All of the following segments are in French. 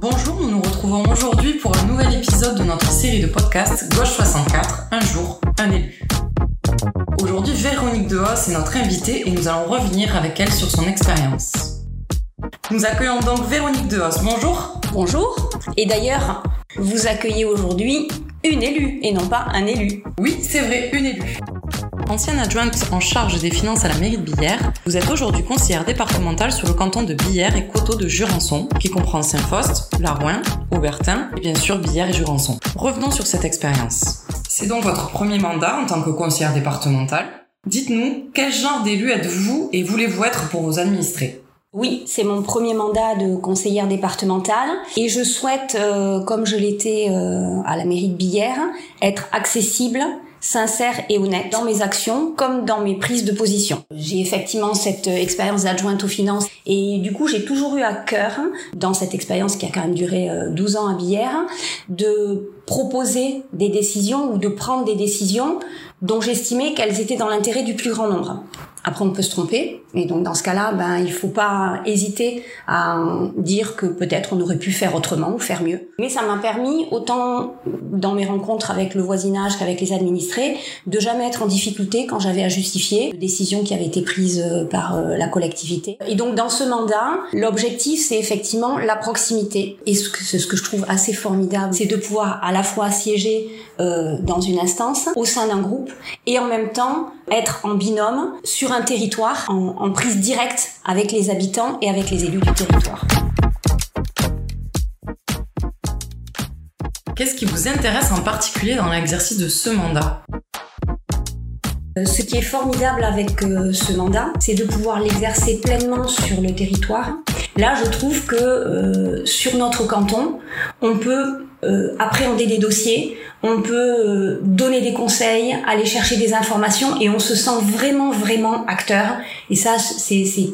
Bonjour, nous nous retrouvons aujourd'hui pour un nouvel épisode de notre série de podcasts Gauche 64, un jour, un élu. Aujourd'hui, Véronique Dehausse est notre invitée et nous allons revenir avec elle sur son expérience. Nous accueillons donc Véronique Dehausse. Bonjour. Bonjour. Et d'ailleurs, vous accueillez aujourd'hui une élue et non pas un élu. Oui, c'est vrai, une élue. Ancienne adjointe en charge des finances à la mairie de Billère, vous êtes aujourd'hui conseillère départementale sur le canton de Billère et Coteau de Jurançon, qui comprend Saint-Faust, Larouin, Aubertin et bien sûr Billère et Jurançon. Revenons sur cette expérience. C'est donc votre premier mandat en tant que conseillère départementale. Dites-nous, quel genre d'élu êtes-vous et voulez-vous être pour vos administrés? Oui, c'est mon premier mandat de conseillère départementale et je souhaite, euh, comme je l'étais euh, à la mairie de Billère, être accessible sincère et honnête dans mes actions comme dans mes prises de position. J'ai effectivement cette euh, expérience d'adjointe aux finances et du coup j'ai toujours eu à cœur, dans cette expérience qui a quand même duré 12 ans à Billère, de proposer des décisions ou de prendre des décisions dont j'estimais qu'elles étaient dans l'intérêt du plus grand nombre. Après, on peut se tromper, et donc dans ce cas-là, ben il faut pas hésiter à dire que peut-être on aurait pu faire autrement ou faire mieux. Mais ça m'a permis, autant dans mes rencontres avec le voisinage qu'avec les administrés, de jamais être en difficulté quand j'avais à justifier les décisions qui avaient été prises euh, par euh, la collectivité. Et donc dans ce mandat, l'objectif c'est effectivement la proximité. Et ce que, ce que je trouve assez formidable, c'est de pouvoir à la fois siéger euh, dans une instance, au sein d'un groupe, et en même temps être en binôme sur un territoire, en, en prise directe avec les habitants et avec les élus du territoire. Qu'est-ce qui vous intéresse en particulier dans l'exercice de ce mandat? Euh, ce qui est formidable avec euh, ce mandat, c'est de pouvoir l'exercer pleinement sur le territoire. Là, je trouve que euh, sur notre canton, on peut appréhender des dossiers, on peut euh, donner des conseils, aller chercher des informations et on se sent vraiment vraiment acteur. Et ça, c'est, c'est,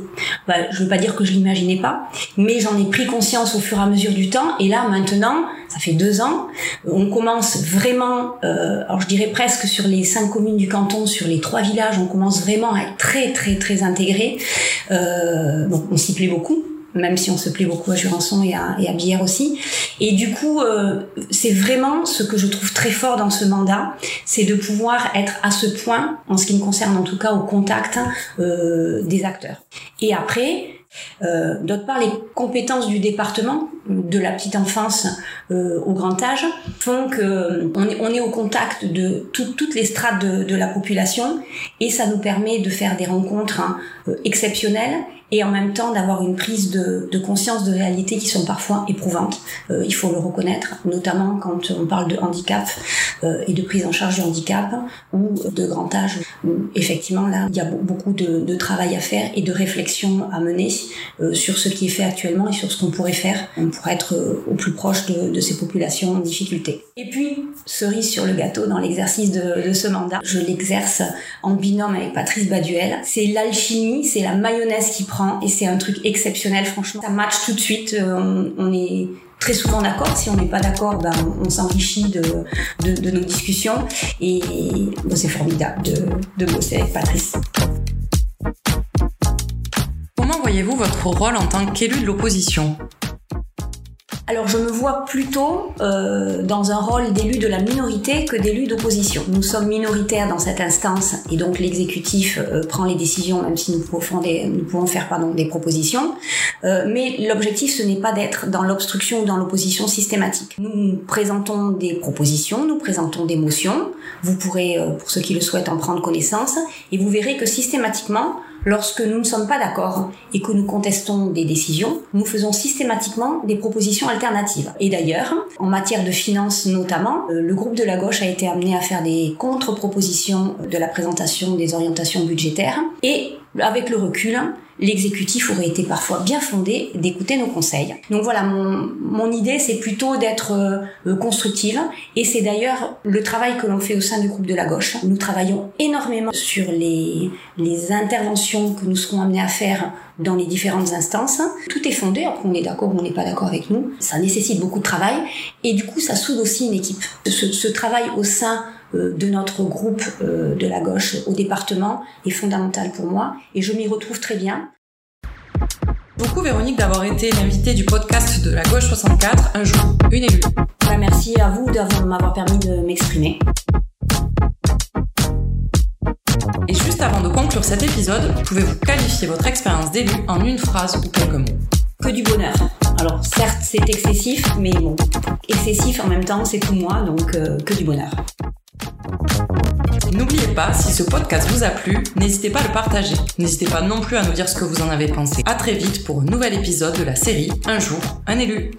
bah, je veux pas dire que je l'imaginais pas, mais j'en ai pris conscience au fur et à mesure du temps. Et là, maintenant, ça fait deux ans, on commence vraiment, euh, alors je dirais presque sur les cinq communes du canton, sur les trois villages, on commence vraiment à être très très très intégré. Euh, donc on s'y plaît beaucoup même si on se plaît beaucoup à Jurançon et à, et Bière aussi. Et du coup, euh, c'est vraiment ce que je trouve très fort dans ce mandat, c'est de pouvoir être à ce point, en ce qui me concerne en tout cas, au contact euh, des acteurs. Et après, euh, D'autre part, les compétences du département, de la petite enfance euh, au grand âge, font que est, on est au contact de toutes les strates de, la population et ça nous permet de faire des rencontres hein, euh, exceptionnelles et en même temps d'avoir une prise de, de, conscience de réalité qui sont parfois éprouvantes. Euh, il faut le reconnaître, notamment quand on parle de handicap euh, et de prise en charge du handicap ou de grand âge. Où, effectivement, là, il y a beaucoup de, de, travail à faire et de réflexion à mener euh, sur ce qui est fait actuellement et sur ce qu'on pourrait faire pour être euh, au plus proche de, de, ces populations en difficulté. Et puis, cerise sur le gâteau dans l'exercice de, de ce mandat, je l'exerce en binôme avec Patrice Baduel. C'est l'alchimie, c'est la mayonnaise qui prend et c'est un truc exceptionnel franchement. Ça match tout de suite, euh, on, est très souvent d'accord. Si on n'est pas d'accord, ben, on, s'enrichit de, de, nos discussions et bon, c'est formidable de bosser avec Patrice. Comment voyez-vous votre rôle en tant qu'élu de l'opposition? Alors je me vois plutôt euh, dans un rôle d'élu de la minorité que d'élu d'opposition. Nous sommes minoritaires dans cette instance et donc l'exécutif euh, prend les décisions même si nous pouvons, faire pardon, des propositions. Euh, mais l'objectif ce n'est pas d'être dans l'obstruction ou dans l'opposition systématique. Nous présentons des propositions, nous présentons des motions. Vous pourrez, pour ceux qui le souhaitent, en prendre connaissance et vous verrez que systématiquement Lorsque nous ne sommes pas d'accord et que nous contestons des décisions, nous faisons systématiquement des propositions alternatives. Et d'ailleurs, en matière de finances notamment, euh, le groupe de la gauche a été amené à faire des contre-propositions de la présentation des orientations budgétaires. Et avec le recul, l'exécutif aurait été parfois bien fondé d'écouter nos conseils. Donc voilà, mon, mon idée, c'est plutôt d'être euh, constructive, et c'est d'ailleurs le travail que l'on fait au sein du groupe de la gauche. Nous travaillons énormément sur les, les interventions que nous serons amenés à faire dans les différentes instances. Tout est fondé, après on est d'accord ou on n'est pas d'accord avec nous. Ça nécessite beaucoup de travail, et du coup, ça soude aussi une équipe. Ce, ce travail au sein euh, de notre groupe euh, de la gauche au département est fondamental pour moi et je m'y retrouve très bien. Beaucoup Véronique d'avoir été l'invitée du podcast de la gauche 64 un jour, une élue. Bah, merci à vous de m'avoir permis de m'exprimer. Et juste avant de conclure cet épisode, pouvez-vous qualifier votre expérience d'élu en une phrase ou quelques mots? Que du bonheur. Alors certes c'est excessif, mais bon, excessif en même temps c'est tout moi, donc euh, que du bonheur. N'oubliez pas, si ce podcast vous a plu, n'hésitez pas à le partager. N'hésitez pas non plus à nous dire ce que vous en avez pensé. À très vite pour un nouvel épisode de la série Un jour, un élu.